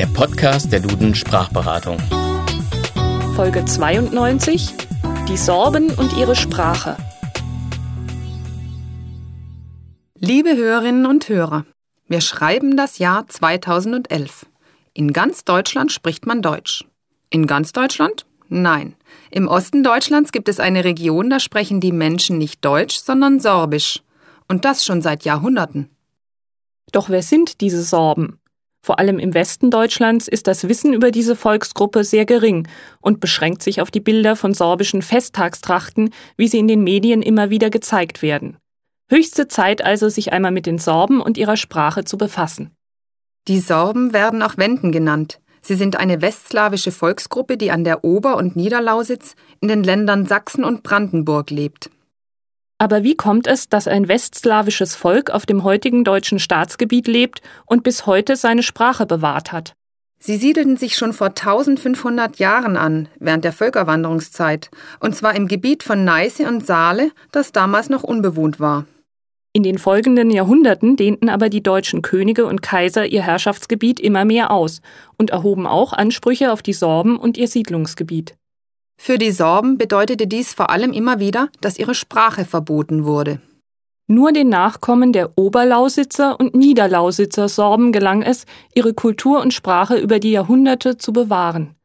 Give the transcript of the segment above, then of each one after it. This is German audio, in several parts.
der Podcast der Duden Sprachberatung. Folge 92 Die Sorben und ihre Sprache. Liebe Hörerinnen und Hörer, wir schreiben das Jahr 2011. In ganz Deutschland spricht man Deutsch. In ganz Deutschland? Nein. Im Osten Deutschlands gibt es eine Region, da sprechen die Menschen nicht Deutsch, sondern Sorbisch. Und das schon seit Jahrhunderten. Doch wer sind diese Sorben? Vor allem im Westen Deutschlands ist das Wissen über diese Volksgruppe sehr gering und beschränkt sich auf die Bilder von sorbischen Festtagstrachten, wie sie in den Medien immer wieder gezeigt werden. Höchste Zeit also, sich einmal mit den Sorben und ihrer Sprache zu befassen. Die Sorben werden auch Wenden genannt. Sie sind eine westslawische Volksgruppe, die an der Ober- und Niederlausitz in den Ländern Sachsen und Brandenburg lebt. Aber wie kommt es, dass ein westslawisches Volk auf dem heutigen deutschen Staatsgebiet lebt und bis heute seine Sprache bewahrt hat? Sie siedelten sich schon vor 1500 Jahren an, während der Völkerwanderungszeit, und zwar im Gebiet von Neiße und Saale, das damals noch unbewohnt war. In den folgenden Jahrhunderten dehnten aber die deutschen Könige und Kaiser ihr Herrschaftsgebiet immer mehr aus und erhoben auch Ansprüche auf die Sorben und ihr Siedlungsgebiet. Für die Sorben bedeutete dies vor allem immer wieder, dass ihre Sprache verboten wurde. Nur den Nachkommen der Oberlausitzer und Niederlausitzer Sorben gelang es, ihre Kultur und Sprache über die Jahrhunderte zu bewahren.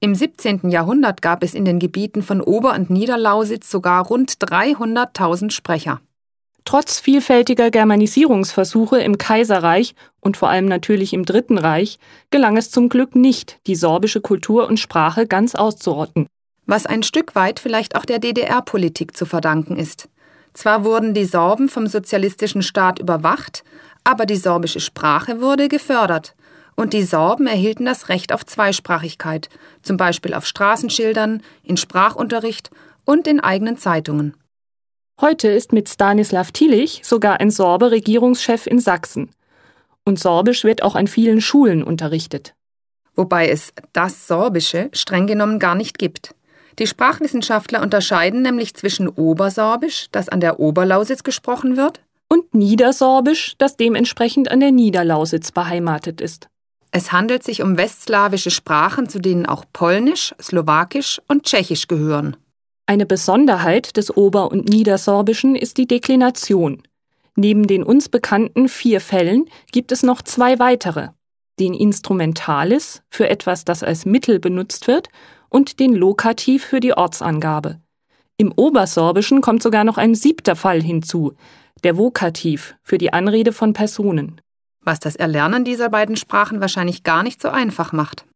Im 17. Jahrhundert gab es in den Gebieten von Ober- und Niederlausitz sogar rund 300.000 Sprecher. Trotz vielfältiger Germanisierungsversuche im Kaiserreich und vor allem natürlich im Dritten Reich gelang es zum Glück nicht, die sorbische Kultur und Sprache ganz auszurotten. Was ein Stück weit vielleicht auch der DDR-Politik zu verdanken ist. Zwar wurden die Sorben vom sozialistischen Staat überwacht, aber die sorbische Sprache wurde gefördert. Und die Sorben erhielten das Recht auf Zweisprachigkeit, zum Beispiel auf Straßenschildern, in Sprachunterricht und in eigenen Zeitungen. Heute ist mit Stanislav Tillich sogar ein Sorbe Regierungschef in Sachsen. Und Sorbisch wird auch an vielen Schulen unterrichtet. Wobei es das Sorbische streng genommen gar nicht gibt. Die Sprachwissenschaftler unterscheiden nämlich zwischen Obersorbisch, das an der Oberlausitz gesprochen wird, und Niedersorbisch, das dementsprechend an der Niederlausitz beheimatet ist. Es handelt sich um westslawische Sprachen, zu denen auch Polnisch, Slowakisch und Tschechisch gehören. Eine Besonderheit des Ober- und Niedersorbischen ist die Deklination. Neben den uns bekannten vier Fällen gibt es noch zwei weitere. Den Instrumentalis für etwas, das als Mittel benutzt wird, und den Lokativ für die Ortsangabe. Im Obersorbischen kommt sogar noch ein siebter Fall hinzu, der Vokativ für die Anrede von Personen. Was das Erlernen dieser beiden Sprachen wahrscheinlich gar nicht so einfach macht.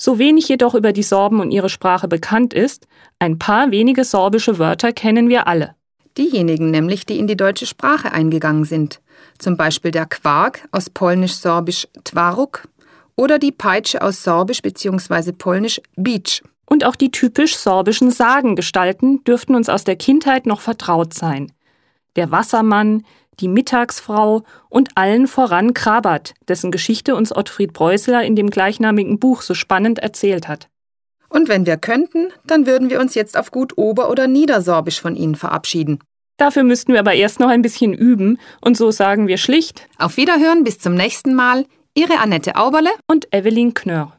So wenig jedoch über die Sorben und ihre Sprache bekannt ist, ein paar wenige sorbische Wörter kennen wir alle. Diejenigen nämlich, die in die deutsche Sprache eingegangen sind. Zum Beispiel der Quark aus polnisch-sorbisch Twaruk oder die Peitsche aus sorbisch bzw. polnisch Beach. Und auch die typisch sorbischen Sagengestalten dürften uns aus der Kindheit noch vertraut sein. Der Wassermann, die Mittagsfrau und allen voran Krabat, dessen Geschichte uns Ottfried Preußler in dem gleichnamigen Buch so spannend erzählt hat. Und wenn wir könnten, dann würden wir uns jetzt auf gut Ober- oder Niedersorbisch von Ihnen verabschieden. Dafür müssten wir aber erst noch ein bisschen üben, und so sagen wir schlicht Auf Wiederhören bis zum nächsten Mal, Ihre Annette Auberle und Evelyn Knörr.